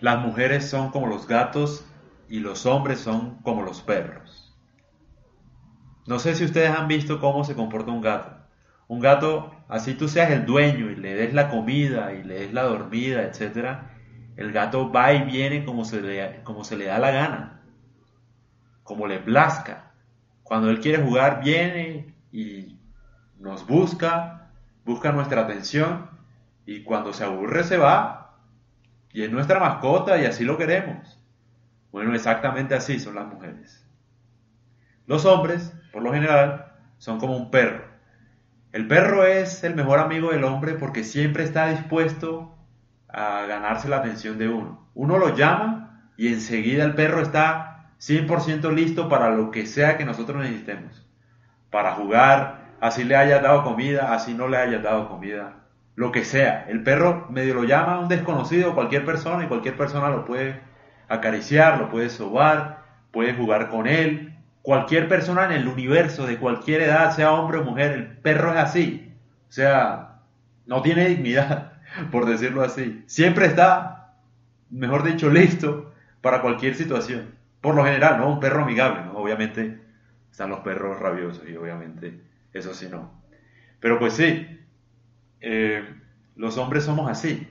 las mujeres son como los gatos y los hombres son como los perros. No sé si ustedes han visto cómo se comporta un gato. Un gato, así tú seas el dueño y le des la comida y le des la dormida, etc., el gato va y viene como se le, da la gana, como le plazca. Cuando él quiere jugar, viene y nos busca, busca nuestra atención y cuando se aburre se va y es nuestra mascota y así lo queremos. Bueno, exactamente así son las mujeres. Los hombres, por lo general, son como un perro. El perro es el mejor amigo del hombre porque siempre está dispuesto a ganarse la atención de uno. Uno lo llama y enseguida el perro está 100% listo para lo que sea que nosotros necesitemos. Para jugar, así le haya dado comida, así no le haya dado comida, lo que sea. El perro medio lo llama a un desconocido, cualquier persona, y cualquier persona lo puede acariciar, lo puede sobar, puede jugar con él. Cualquier persona en el universo, de cualquier edad, sea hombre o mujer, el perro es así. O sea, no tiene dignidad, por decirlo así. Siempre está, mejor dicho, listo para cualquier situación. Por lo general, ¿no? Un perro amigable. Obviamente están los perros rabiosos y obviamente eso sí no. Pero pues sí, eh, los hombres somos así.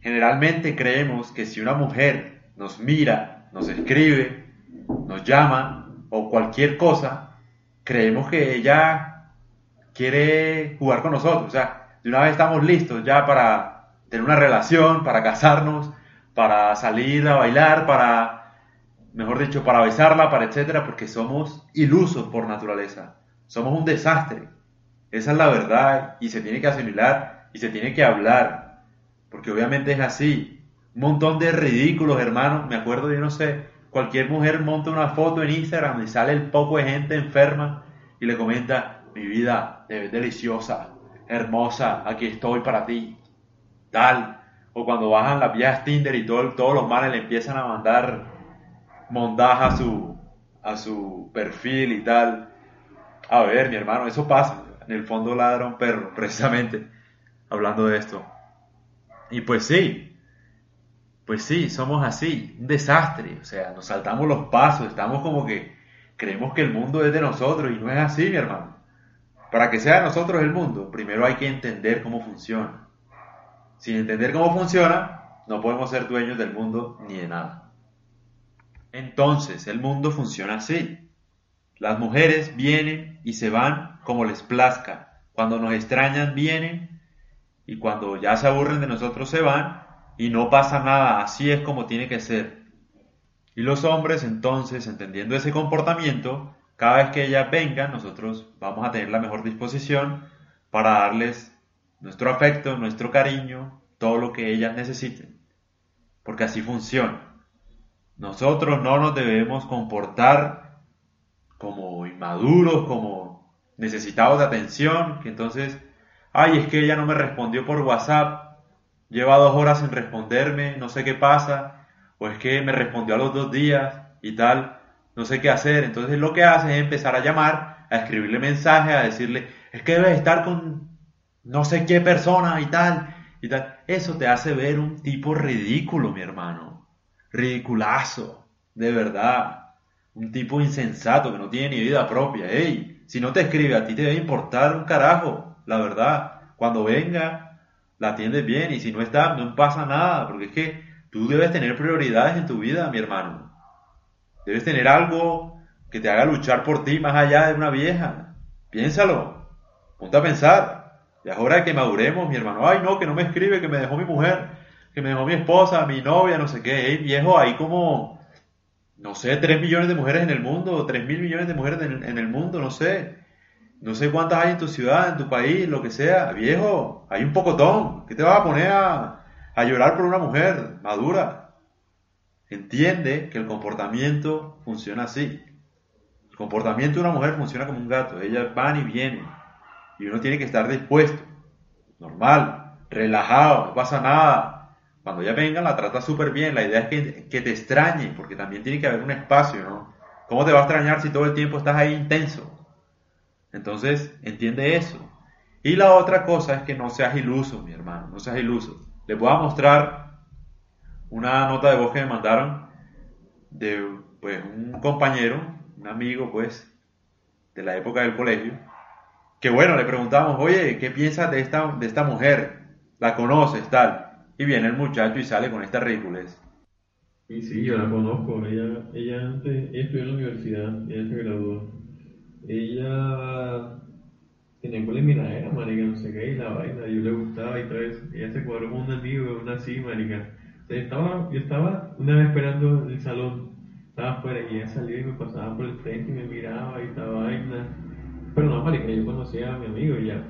Generalmente creemos que si una mujer nos mira, nos escribe, nos llama o cualquier cosa, creemos que ella quiere jugar con nosotros. O sea, de una vez estamos listos ya para tener una relación, para casarnos, para salir a bailar, para, mejor dicho, para besarla, para etcétera, porque somos ilusos por naturaleza. Somos un desastre. Esa es la verdad y se tiene que asimilar y se tiene que hablar. Porque obviamente es así. Un montón de ridículos, hermanos. Me acuerdo, yo no sé, cualquier mujer monta una foto en Instagram y sale el poco de gente enferma y le comenta, mi vida, te deliciosa, hermosa, aquí estoy para ti. Tal. O cuando bajan las vías Tinder y todo, todos los males le empiezan a mandar mondaja a su, a su perfil y tal. A ver, mi hermano, eso pasa. En el fondo ladra un perro, precisamente, hablando de esto. Y pues sí, pues sí, somos así, un desastre. O sea, nos saltamos los pasos, estamos como que creemos que el mundo es de nosotros y no es así, mi hermano. Para que sea de nosotros el mundo, primero hay que entender cómo funciona. Sin entender cómo funciona, no podemos ser dueños del mundo ni de nada. Entonces, el mundo funciona así. Las mujeres vienen y se van como les plazca. Cuando nos extrañan vienen y cuando ya se aburren de nosotros se van y no pasa nada. Así es como tiene que ser. Y los hombres entonces, entendiendo ese comportamiento, cada vez que ellas vengan, nosotros vamos a tener la mejor disposición para darles nuestro afecto, nuestro cariño, todo lo que ellas necesiten. Porque así funciona. Nosotros no nos debemos comportar como inmaduros, como necesitados de atención, que entonces, ay, es que ella no me respondió por WhatsApp, lleva dos horas sin responderme, no sé qué pasa, o es que me respondió a los dos días y tal, no sé qué hacer. Entonces lo que hace es empezar a llamar, a escribirle mensajes, a decirle, es que debes estar con no sé qué persona y tal, y tal. Eso te hace ver un tipo ridículo, mi hermano. Ridiculazo, de verdad un tipo insensato que no tiene ni vida propia. Ey, si no te escribe, a ti te debe importar un carajo, la verdad. Cuando venga, la atiendes bien y si no está, no pasa nada, porque es que tú debes tener prioridades en tu vida, mi hermano. Debes tener algo que te haga luchar por ti más allá de una vieja. Piénsalo, ponte a pensar. Ya es hora de que maduremos, mi hermano. Ay, no, que no me escribe, que me dejó mi mujer, que me dejó mi esposa, mi novia, no sé qué. Ey, viejo, ahí como no sé, 3 millones de mujeres en el mundo, 3 mil millones de mujeres en, el mundo, no sé. No sé cuántas hay en tu ciudad, en tu país, lo que sea. Viejo, hay un pocotón. ¿Qué te vas a poner a, llorar por una mujer madura? Entiende que el comportamiento funciona así. El comportamiento de una mujer funciona como un gato. Ellas van y vienen. Y uno tiene que estar dispuesto. Normal, relajado, no pasa nada cuando ella venga, la trata súper bien. La idea es que, te extrañe, porque también tiene que haber un espacio, ¿no? ¿Cómo te va a extrañar si todo el tiempo estás ahí intenso? Entonces, entiende eso. Y la otra cosa es que no seas iluso, mi hermano, no seas iluso. Le voy a mostrar una nota de voz que me mandaron de pues, un compañero, un amigo, pues, de la época del colegio, que bueno, le preguntamos, oye, ¿qué piensas de esta, de esta mujer? ¿La conoces, tal? Y viene el muchacho y sale con esta ridiculez. Y sí, yo la conozco. Ella, ella antes, ella estudió en la universidad, ella se graduó. Ella tenía con miradera, marica, no sé qué, y la vaina, yo le gustaba y todo eso. Ella se cuadró con un amigo, una así, marica. estaba, yo estaba una vez esperando en el salón, estaba afuera y ella salió y me pasaba por el frente y me miraba y esta vaina. Pero no, marica, yo conocía a mi amigo y ya.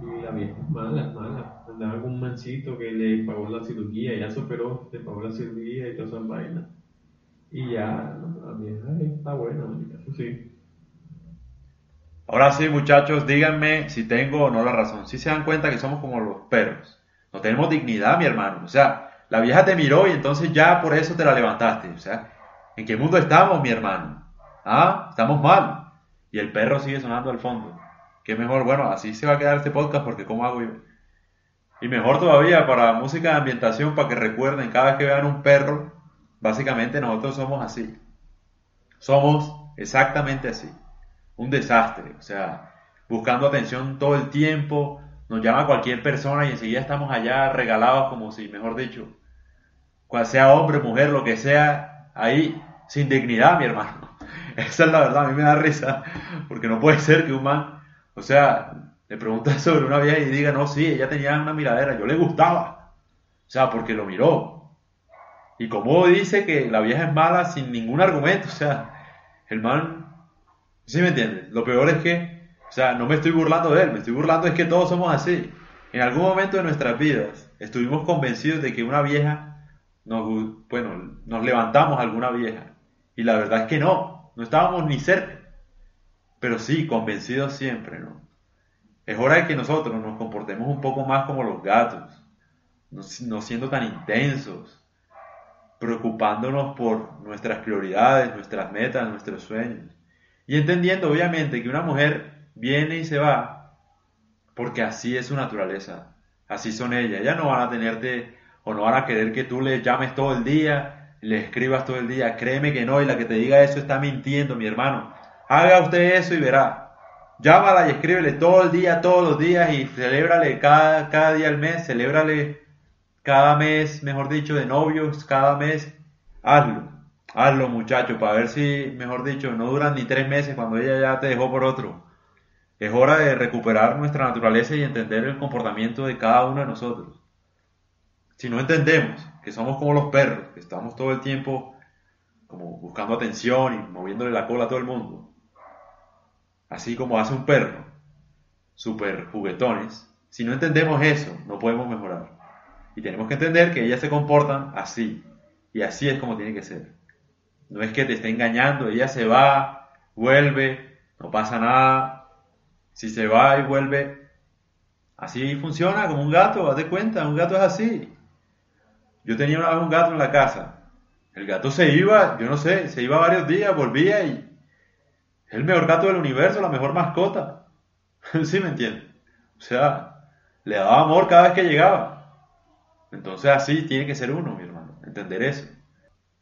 Y la vieja, mala, mala. Andaba con un mancito que le pagó la cirugía, ella se operó, le pagó la cirugía y todas esas vainas. Y ya, la vieja está buena, sí. Ahora sí, muchachos, díganme si tengo o no la razón. Si se dan cuenta que somos como los perros. No tenemos dignidad, mi hermano. O sea, la vieja te miró y entonces ya por eso te la levantaste. O sea, ¿en qué mundo estamos, mi hermano? Ah, estamos mal. Y el perro sigue sonando al fondo. Qué mejor, bueno, así se va a quedar este podcast porque ¿cómo hago yo? Y mejor todavía para música de ambientación, para que recuerden, cada vez que vean un perro, básicamente nosotros somos así. Somos exactamente así un desastre, o sea, buscando atención todo el tiempo, nos llama cualquier persona y enseguida estamos allá regalados como si, mejor dicho, cual sea hombre, mujer, lo que sea, ahí sin dignidad, mi hermano. Esa es la verdad, a mí me da risa, porque no puede ser que un man, o sea, le preguntas sobre una vieja y diga, no, sí, ella tenía una miradera, yo le gustaba, o sea, porque lo miró. Y como dice que la vieja es mala sin ningún argumento, o sea, el man ¿Sí me entiendes? Lo peor es que, o sea, no me estoy burlando de él, me estoy burlando es que todos somos así. En algún momento de nuestras vidas estuvimos convencidos de que una vieja, nos, bueno, nos levantamos a alguna vieja. Y la verdad es que no, no estábamos ni cerca. Pero sí, convencidos siempre, ¿no? Es hora de que nosotros nos comportemos un poco más como los gatos, no, siendo tan intensos, preocupándonos por nuestras prioridades, nuestras metas, nuestros sueños. Y entendiendo obviamente que una mujer viene y se va porque así es su naturaleza, así son ellas. Ellas no van a tenerte o no van a querer que tú le llames todo el día, le escribas todo el día. Créeme que no, y la que te diga eso está mintiendo, mi hermano. Haga usted eso y verá. Llámala y escríbele todo el día, todos los días y celébrale cada, cada día al mes, celébrale cada mes, mejor dicho, de novios, cada mes. Hazlo. Hazlo, muchacho, para ver si, mejor dicho, no duran ni tres meses cuando ella ya te dejó por otro. Es hora de recuperar nuestra naturaleza y entender el comportamiento de cada uno de nosotros. Si no entendemos que somos como los perros, que estamos todo el tiempo como buscando atención y moviéndole la cola a todo el mundo, así como hace un perro, super juguetones, si no entendemos eso, no podemos mejorar. Y tenemos que entender que ellas se comportan así, y así es como tiene que ser. No es que te esté engañando, ella se va, vuelve, no pasa nada. Si se va y vuelve, así funciona como un gato, haz de cuenta, un gato es así. Yo tenía una vez un gato en la casa. El gato se iba, yo no sé, se iba varios días, volvía y es el mejor gato del universo, la mejor mascota. ¿Sí me entiendes? O sea, le daba amor cada vez que llegaba. Entonces así tiene que ser uno, mi hermano, entender eso.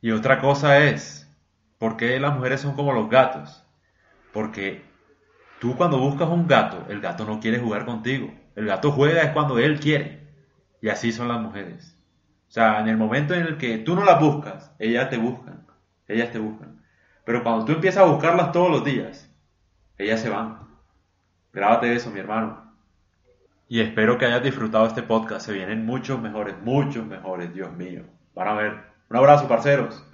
Y otra cosa es, ¿por qué las mujeres son como los gatos? Porque tú cuando buscas un gato, el gato no quiere jugar contigo. El gato juega es cuando él quiere. Y así son las mujeres. O sea, en el momento en el que tú no las buscas, ellas te buscan. Ellas te buscan. Pero cuando tú empiezas a buscarlas todos los días, ellas se van. Grábate eso, mi hermano. Y espero que hayas disfrutado este podcast. Se vienen muchos mejores, muchos mejores, Dios mío. Van a ver. Un abrazo, parceros.